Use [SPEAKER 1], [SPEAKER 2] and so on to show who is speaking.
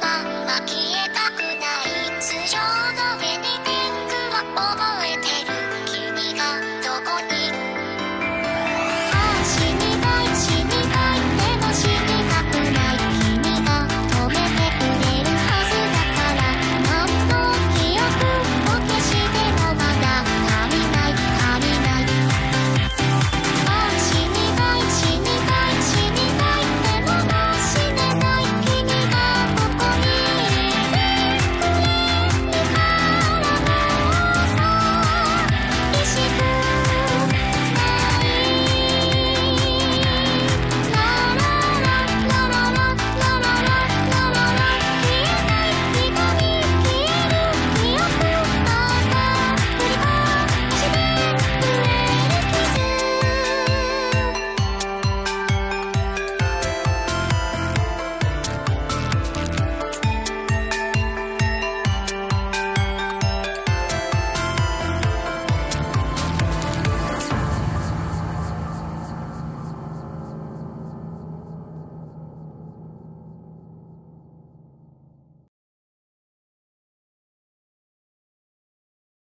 [SPEAKER 1] が消えた